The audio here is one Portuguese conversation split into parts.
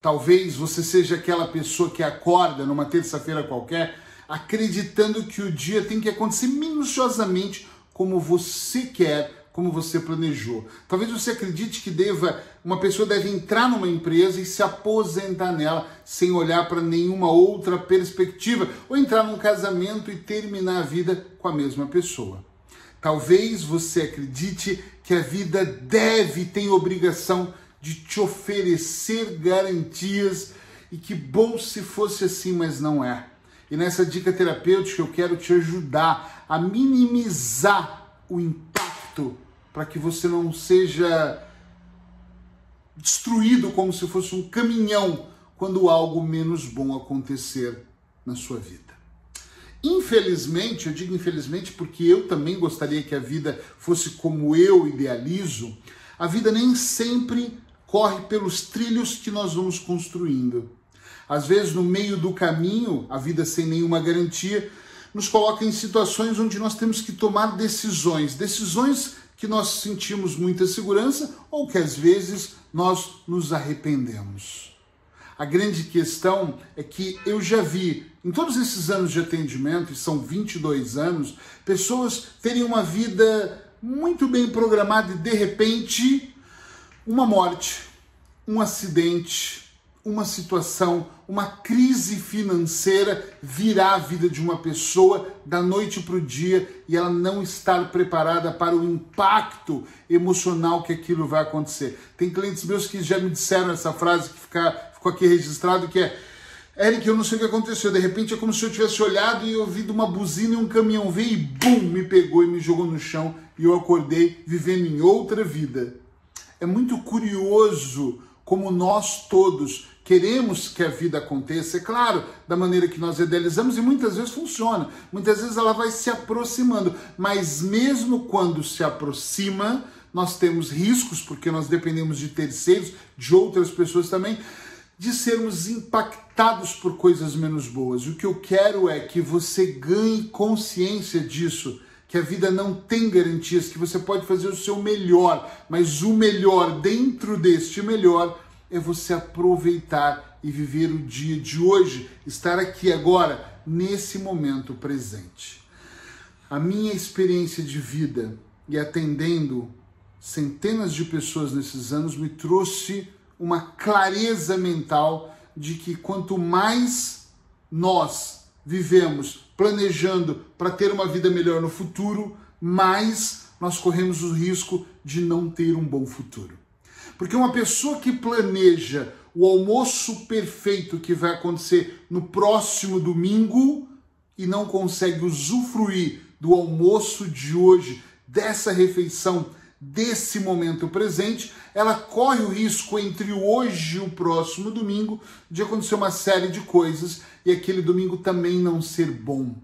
Talvez você seja aquela pessoa que acorda numa terça-feira qualquer acreditando que o dia tem que acontecer minuciosamente como você quer, como você planejou. Talvez você acredite que deva, uma pessoa deve entrar numa empresa e se aposentar nela sem olhar para nenhuma outra perspectiva, ou entrar num casamento e terminar a vida com a mesma pessoa. Talvez você acredite que a vida deve, tem obrigação de te oferecer garantias e que bom se fosse assim, mas não é. E nessa dica terapêutica eu quero te ajudar a minimizar o impacto para que você não seja destruído como se fosse um caminhão quando algo menos bom acontecer na sua vida. Infelizmente, eu digo infelizmente porque eu também gostaria que a vida fosse como eu idealizo, a vida nem sempre corre pelos trilhos que nós vamos construindo. Às vezes, no meio do caminho, a vida sem nenhuma garantia, nos coloca em situações onde nós temos que tomar decisões, decisões que nós sentimos muita segurança ou que às vezes nós nos arrependemos. A grande questão é que eu já vi, em todos esses anos de atendimento, e são 22 anos, pessoas terem uma vida muito bem programada e de repente uma morte, um acidente, uma situação, uma crise financeira virar a vida de uma pessoa da noite para o dia e ela não estar preparada para o impacto emocional que aquilo vai acontecer. Tem clientes meus que já me disseram essa frase que fica, ficou aqui registrado que é Eric, eu não sei o que aconteceu. De repente é como se eu tivesse olhado e ouvido uma buzina e um caminhão veio e bum, me pegou e me jogou no chão e eu acordei vivendo em outra vida. É muito curioso como nós todos queremos que a vida aconteça, é claro, da maneira que nós idealizamos e muitas vezes funciona. Muitas vezes ela vai se aproximando, mas mesmo quando se aproxima, nós temos riscos, porque nós dependemos de terceiros, de outras pessoas também, de sermos impactados por coisas menos boas. O que eu quero é que você ganhe consciência disso que a vida não tem garantias, que você pode fazer o seu melhor, mas o melhor dentro deste melhor é você aproveitar e viver o dia de hoje, estar aqui agora, nesse momento presente. A minha experiência de vida e atendendo centenas de pessoas nesses anos me trouxe uma clareza mental de que quanto mais nós vivemos planejando para ter uma vida melhor no futuro, mais nós corremos o risco de não ter um bom futuro. Porque uma pessoa que planeja o almoço perfeito que vai acontecer no próximo domingo e não consegue usufruir do almoço de hoje, dessa refeição, desse momento presente, ela corre o risco entre hoje e o próximo domingo de acontecer uma série de coisas e aquele domingo também não ser bom.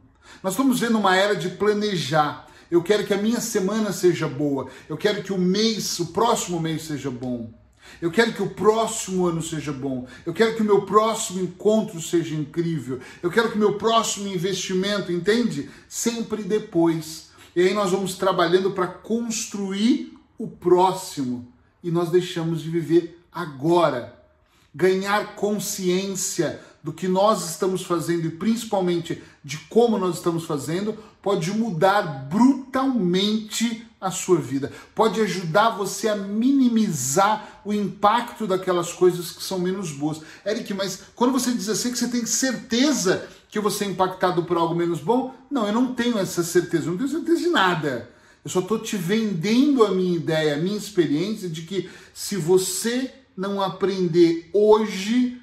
Nós estamos vendo uma era de planejar. Eu quero que a minha semana seja boa. Eu quero que o mês, o próximo mês seja bom. Eu quero que o próximo ano seja bom. Eu quero que o meu próximo encontro seja incrível. Eu quero que o meu próximo investimento, entende? Sempre depois. E aí nós vamos trabalhando para construir o próximo. E nós deixamos de viver agora. Ganhar consciência do que nós estamos fazendo e principalmente de como nós estamos fazendo pode mudar brutalmente a sua vida. Pode ajudar você a minimizar o impacto daquelas coisas que são menos boas. Eric, mas quando você diz assim que você tem certeza que você é impactado por algo menos bom, não, eu não tenho essa certeza, eu não tenho certeza de nada. Eu só estou te vendendo a minha ideia, a minha experiência de que se você não aprender hoje,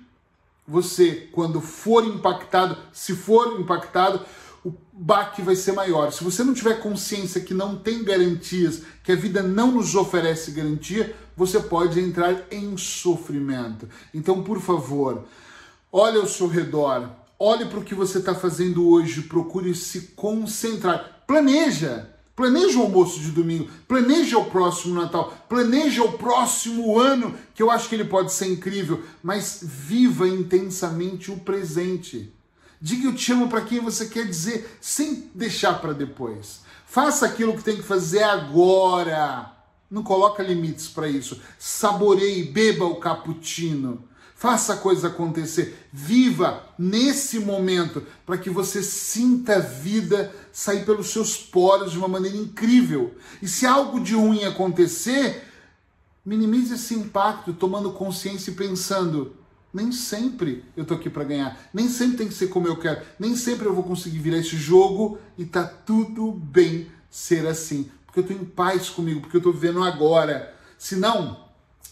você, quando for impactado, se for impactado, o baque vai ser maior. Se você não tiver consciência que não tem garantias, que a vida não nos oferece garantia, você pode entrar em sofrimento. Então, por favor, olhe ao seu redor, olhe para o que você está fazendo hoje, procure se concentrar. Planeja! Planeja o almoço de domingo, planeja o próximo Natal, planeja o próximo ano, que eu acho que ele pode ser incrível, mas viva intensamente o presente. Diga eu te amo para quem você quer dizer, sem deixar para depois. Faça aquilo que tem que fazer agora. Não coloca limites para isso. Saboreie, beba o cappuccino. Faça a coisa acontecer. Viva nesse momento para que você sinta a vida sair pelos seus poros de uma maneira incrível. E se algo de ruim acontecer, minimize esse impacto, tomando consciência e pensando: nem sempre eu tô aqui para ganhar, nem sempre tem que ser como eu quero, nem sempre eu vou conseguir virar esse jogo e tá tudo bem ser assim, porque eu tô em paz comigo, porque eu tô vivendo agora. Se não,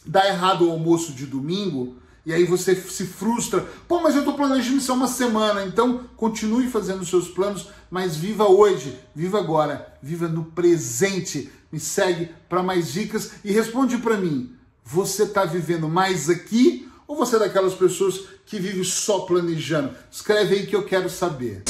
dá errado o almoço de domingo, e aí você se frustra. Pô, mas eu estou planejando isso há uma semana. Então, continue fazendo os seus planos, mas viva hoje, viva agora, viva no presente. Me segue para mais dicas e responde para mim. Você está vivendo mais aqui ou você é daquelas pessoas que vive só planejando? Escreve aí que eu quero saber.